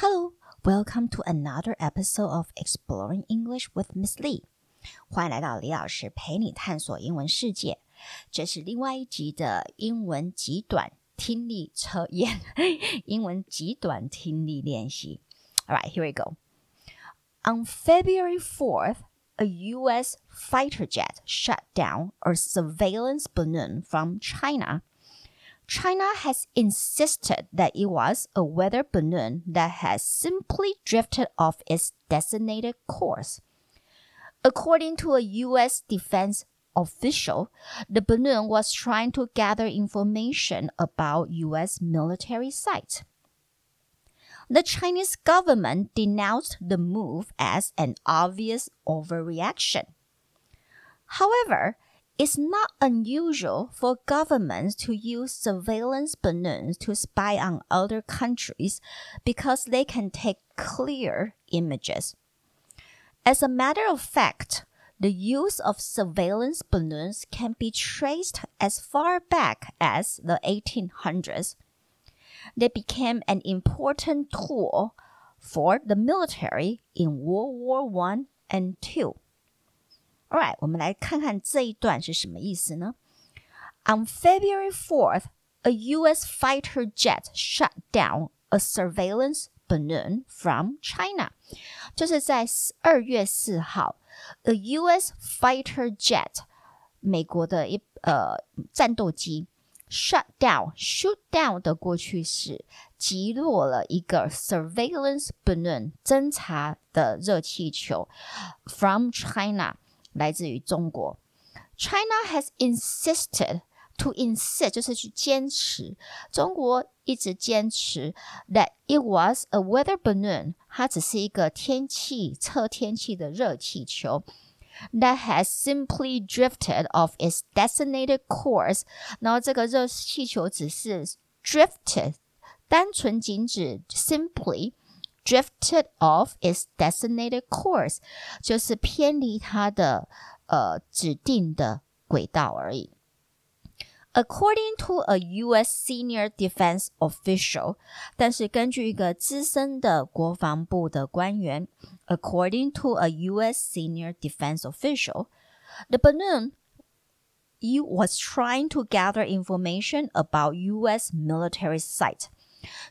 Hello, welcome to another episode of Exploring English with Miss Lee。欢迎来到李老师陪你探索英文世界。这是另外一集的英文极短听力测验，英文极短听力练习。All right, here we go. On February 4th, a U.S. fighter jet shot down a surveillance balloon from China. China has insisted that it was a weather balloon that has simply drifted off its designated course. According to a U.S. defense official, the balloon was trying to gather information about U.S. military sites. The Chinese government denounced the move as an obvious overreaction. However, it's not unusual for governments to use surveillance balloons to spy on other countries because they can take clear images. As a matter of fact, the use of surveillance balloons can be traced as far back as the 1800s. They became an important tool for the military in World War I and II. Alright，我们来看看这一段是什么意思呢？On February 4th, a U.S. fighter jet shot down a surveillance balloon from China. 就是在二月四号，a U.S. fighter jet，美国的一呃战斗机 shut down shoot down 的过去式击落了一个 surveillance balloon 侦察的热气球 from China。 来自于中国。China has insisted to insist 就是去坚持，中国一直坚持 that it was a weather balloon，它只是一个天气测天气的热气球。That has simply drifted off its designated course。然后这个热气球只是 drifted，单纯仅指 simply drifted off its designated course，就是偏离它的呃指定的轨道而已。According to a U.S. senior defense official，但是根据一个资深的国防部的官员，according to a U.S. senior defense official，the balloon you was trying to gather information about U.S. military site。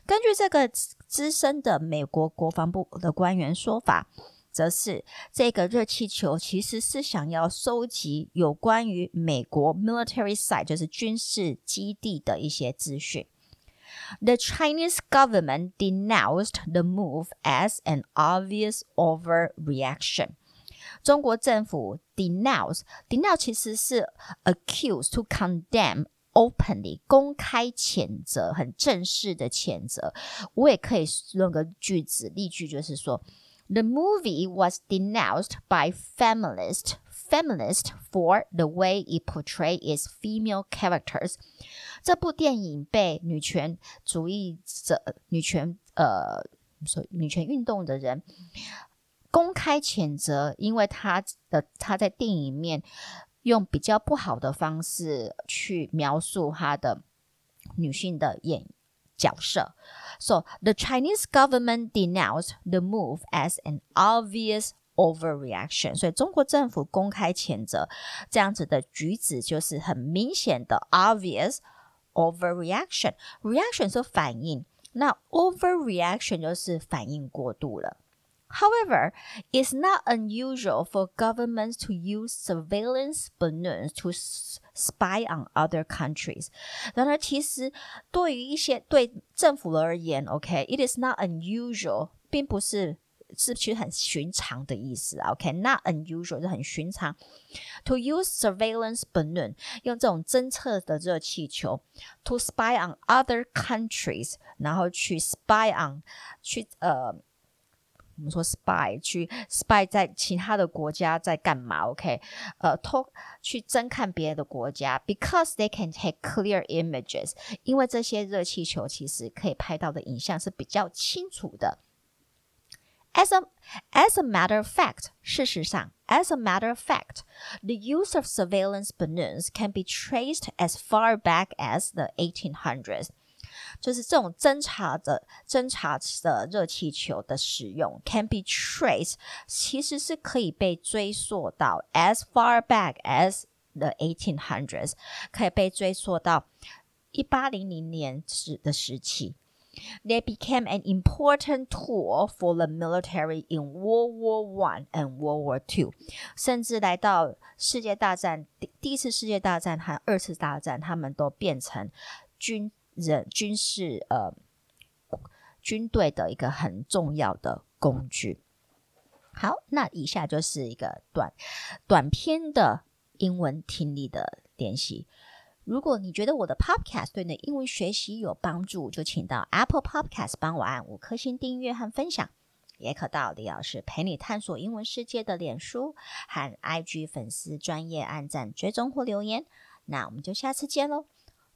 根据这个资深的美国国防部的官员说法，则是这个热气球其实是想要收集有关于美国 military site，就是军事基地的一些资讯。The Chinese government denounced the move as an obvious overreaction。中国政府 denounce，denounce 其实是 accuse to condemn。 openly 公开谴责，很正式的谴责。我也可以用个句子例句，就是说，The movie was denounced by feminist feminist for the way it portrayed its female characters。这部电影被女权主义者、女权呃，说女权运动的人公开谴责，因为他的他在电影里面。用比较不好的方式去描述她的女性的演角色。So the Chinese government denounced the move as an obvious overreaction。所以中国政府公开谴责这样子的举止，就是很明显的 obvious overreaction。reaction 是反应，那 overreaction 就是反应过度了。However, it's not unusual for governments to use surveillance balloons to spy on other countries. 然而，其实对于一些对政府而言，OK，it、okay, is not unusual，并不是是其实很寻常的意思啊。OK，not、okay? unusual 是很寻常。To use surveillance balloon，用这种侦测的热气球，to spy on other countries，然后去 spy on，去呃。 我们说 spy 去 spy 在其他的国家在干嘛？OK，呃，偷去侦看别的国家，because they can take clear images，因为这些热气球其实可以拍到的影像是比较清楚的。As a as a matter of fact，事实上，as a matter of fact，the use of surveillance balloons can be traced as far back as the 1800s。 就是这种侦察的侦察的热气球的使用，can be traced，其实是可以被追溯到 as far back as the eighteen hundreds，可以被追溯到一八零零年时的时期。They became an important tool for the military in World War One and World War Two，甚至来到世界大战第第一次世界大战和二次大战，他们都变成军 人军事呃军队的一个很重要的工具。好，那以下就是一个短短篇的英文听力的练习。如果你觉得我的 Podcast 对你的英文学习有帮助，就请到 Apple Podcast 帮我按五颗星订阅和分享，也可到李老师陪你探索英文世界的脸书和 IG 粉丝专业按赞追踪或留言。那我们就下次见喽